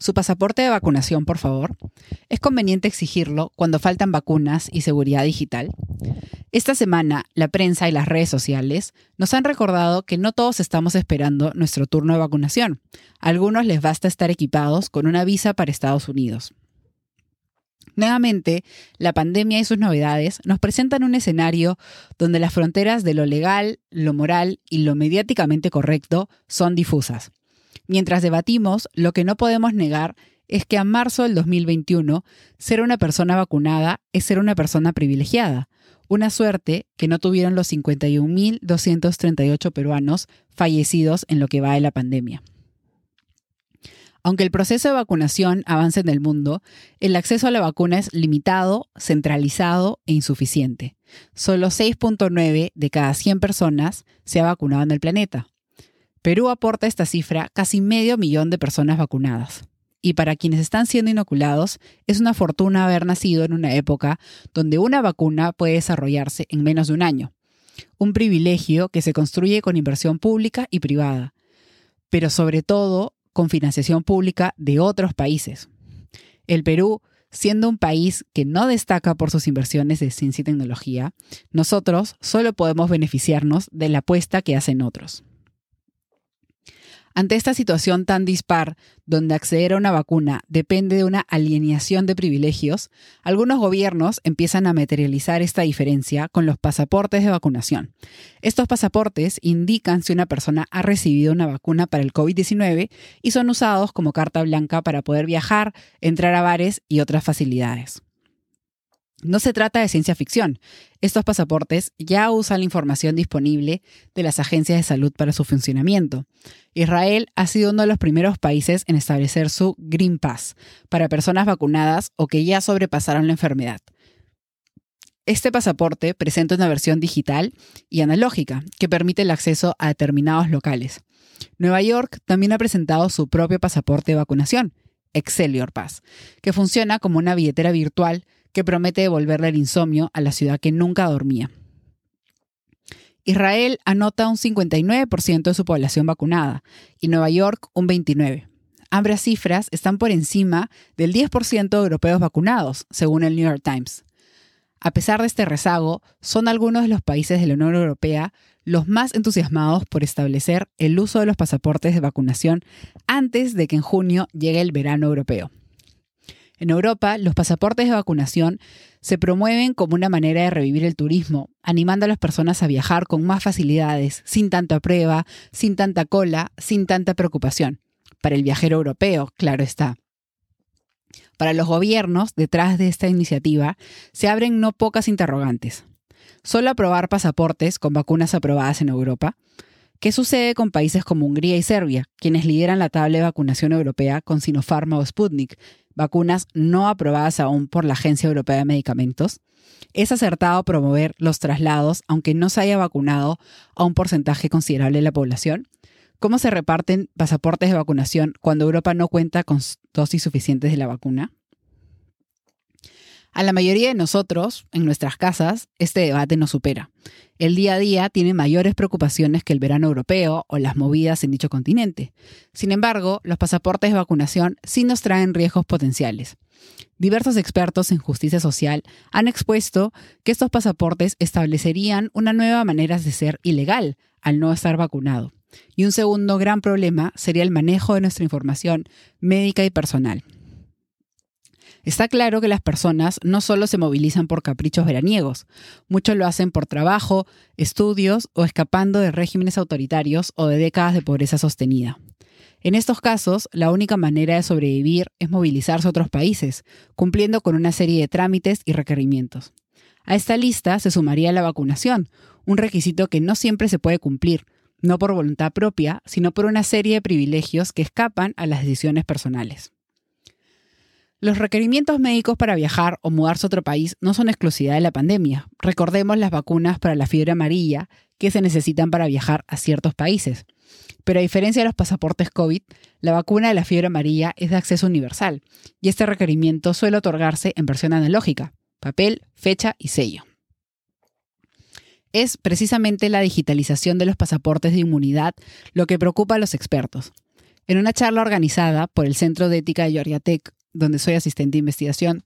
Su pasaporte de vacunación, por favor. Es conveniente exigirlo cuando faltan vacunas y seguridad digital. Esta semana, la prensa y las redes sociales nos han recordado que no todos estamos esperando nuestro turno de vacunación. A algunos les basta estar equipados con una visa para Estados Unidos. Nuevamente, la pandemia y sus novedades nos presentan un escenario donde las fronteras de lo legal, lo moral y lo mediáticamente correcto son difusas. Mientras debatimos, lo que no podemos negar es que a marzo del 2021 ser una persona vacunada es ser una persona privilegiada, una suerte que no tuvieron los 51.238 peruanos fallecidos en lo que va de la pandemia. Aunque el proceso de vacunación avance en el mundo, el acceso a la vacuna es limitado, centralizado e insuficiente. Solo 6.9 de cada 100 personas se ha vacunado en el planeta. Perú aporta esta cifra casi medio millón de personas vacunadas. Y para quienes están siendo inoculados, es una fortuna haber nacido en una época donde una vacuna puede desarrollarse en menos de un año. Un privilegio que se construye con inversión pública y privada, pero sobre todo con financiación pública de otros países. El Perú, siendo un país que no destaca por sus inversiones de ciencia y tecnología, nosotros solo podemos beneficiarnos de la apuesta que hacen otros. Ante esta situación tan dispar, donde acceder a una vacuna depende de una alienación de privilegios, algunos gobiernos empiezan a materializar esta diferencia con los pasaportes de vacunación. Estos pasaportes indican si una persona ha recibido una vacuna para el COVID-19 y son usados como carta blanca para poder viajar, entrar a bares y otras facilidades. No se trata de ciencia ficción. Estos pasaportes ya usan la información disponible de las agencias de salud para su funcionamiento. Israel ha sido uno de los primeros países en establecer su Green Pass para personas vacunadas o que ya sobrepasaron la enfermedad. Este pasaporte presenta una versión digital y analógica que permite el acceso a determinados locales. Nueva York también ha presentado su propio pasaporte de vacunación, Excellior Pass, que funciona como una billetera virtual que promete devolverle el insomnio a la ciudad que nunca dormía. Israel anota un 59% de su población vacunada y Nueva York un 29%. Ambas cifras están por encima del 10% de europeos vacunados, según el New York Times. A pesar de este rezago, son algunos de los países de la Unión Europea los más entusiasmados por establecer el uso de los pasaportes de vacunación antes de que en junio llegue el verano europeo. En Europa, los pasaportes de vacunación se promueven como una manera de revivir el turismo, animando a las personas a viajar con más facilidades, sin tanta prueba, sin tanta cola, sin tanta preocupación. Para el viajero europeo, claro está. Para los gobiernos, detrás de esta iniciativa, se abren no pocas interrogantes. ¿Solo aprobar pasaportes con vacunas aprobadas en Europa? ¿Qué sucede con países como Hungría y Serbia, quienes lideran la tabla de vacunación europea con Sinopharm o Sputnik, vacunas no aprobadas aún por la Agencia Europea de Medicamentos. Es acertado promover los traslados aunque no se haya vacunado a un porcentaje considerable de la población. ¿Cómo se reparten pasaportes de vacunación cuando Europa no cuenta con dosis suficientes de la vacuna? A la mayoría de nosotros, en nuestras casas, este debate nos supera. El día a día tiene mayores preocupaciones que el verano europeo o las movidas en dicho continente. Sin embargo, los pasaportes de vacunación sí nos traen riesgos potenciales. Diversos expertos en justicia social han expuesto que estos pasaportes establecerían una nueva manera de ser ilegal al no estar vacunado. Y un segundo gran problema sería el manejo de nuestra información médica y personal. Está claro que las personas no solo se movilizan por caprichos veraniegos, muchos lo hacen por trabajo, estudios o escapando de regímenes autoritarios o de décadas de pobreza sostenida. En estos casos, la única manera de sobrevivir es movilizarse a otros países, cumpliendo con una serie de trámites y requerimientos. A esta lista se sumaría la vacunación, un requisito que no siempre se puede cumplir, no por voluntad propia, sino por una serie de privilegios que escapan a las decisiones personales. Los requerimientos médicos para viajar o mudarse a otro país no son exclusividad de la pandemia. Recordemos las vacunas para la fiebre amarilla que se necesitan para viajar a ciertos países. Pero a diferencia de los pasaportes COVID, la vacuna de la fiebre amarilla es de acceso universal y este requerimiento suele otorgarse en versión analógica, papel, fecha y sello. Es precisamente la digitalización de los pasaportes de inmunidad lo que preocupa a los expertos. En una charla organizada por el Centro de Ética de Georgia Tech, donde soy asistente de investigación,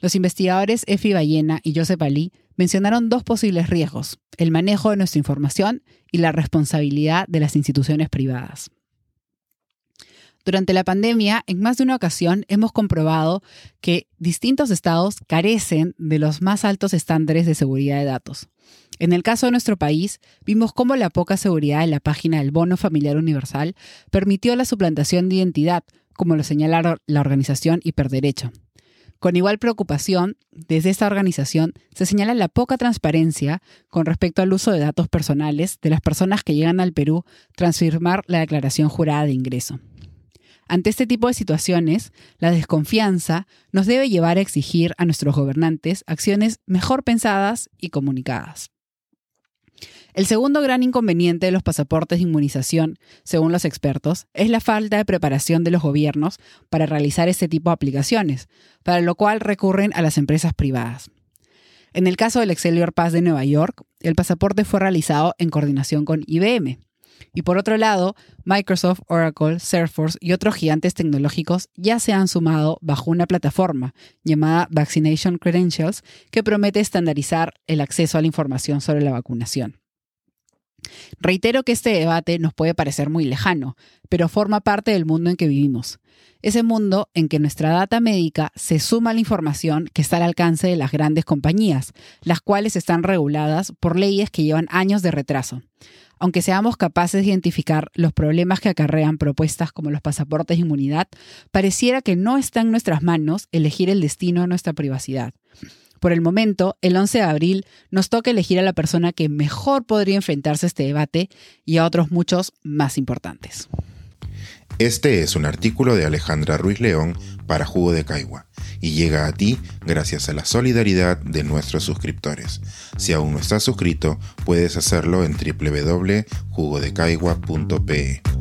los investigadores Efi Ballena y Joseph Ali mencionaron dos posibles riesgos, el manejo de nuestra información y la responsabilidad de las instituciones privadas. Durante la pandemia, en más de una ocasión hemos comprobado que distintos estados carecen de los más altos estándares de seguridad de datos. En el caso de nuestro país, vimos cómo la poca seguridad en la página del Bono Familiar Universal permitió la suplantación de identidad, como lo señala la organización Hiperderecho. Con igual preocupación, desde esta organización se señala la poca transparencia con respecto al uso de datos personales de las personas que llegan al Perú tras firmar la declaración jurada de ingreso. Ante este tipo de situaciones, la desconfianza nos debe llevar a exigir a nuestros gobernantes acciones mejor pensadas y comunicadas. El segundo gran inconveniente de los pasaportes de inmunización, según los expertos, es la falta de preparación de los gobiernos para realizar este tipo de aplicaciones, para lo cual recurren a las empresas privadas. En el caso del Excelsior Pass de Nueva York, el pasaporte fue realizado en coordinación con IBM. Y por otro lado, Microsoft, Oracle, Salesforce y otros gigantes tecnológicos ya se han sumado bajo una plataforma llamada Vaccination Credentials que promete estandarizar el acceso a la información sobre la vacunación. Reitero que este debate nos puede parecer muy lejano, pero forma parte del mundo en que vivimos. Ese mundo en que nuestra data médica se suma a la información que está al alcance de las grandes compañías, las cuales están reguladas por leyes que llevan años de retraso. Aunque seamos capaces de identificar los problemas que acarrean propuestas como los pasaportes de inmunidad, pareciera que no está en nuestras manos elegir el destino de nuestra privacidad. Por el momento, el 11 de abril, nos toca elegir a la persona que mejor podría enfrentarse a este debate y a otros muchos más importantes. Este es un artículo de Alejandra Ruiz León para Jugo de Caigua y llega a ti gracias a la solidaridad de nuestros suscriptores. Si aún no estás suscrito, puedes hacerlo en www.jugodecaigua.pe.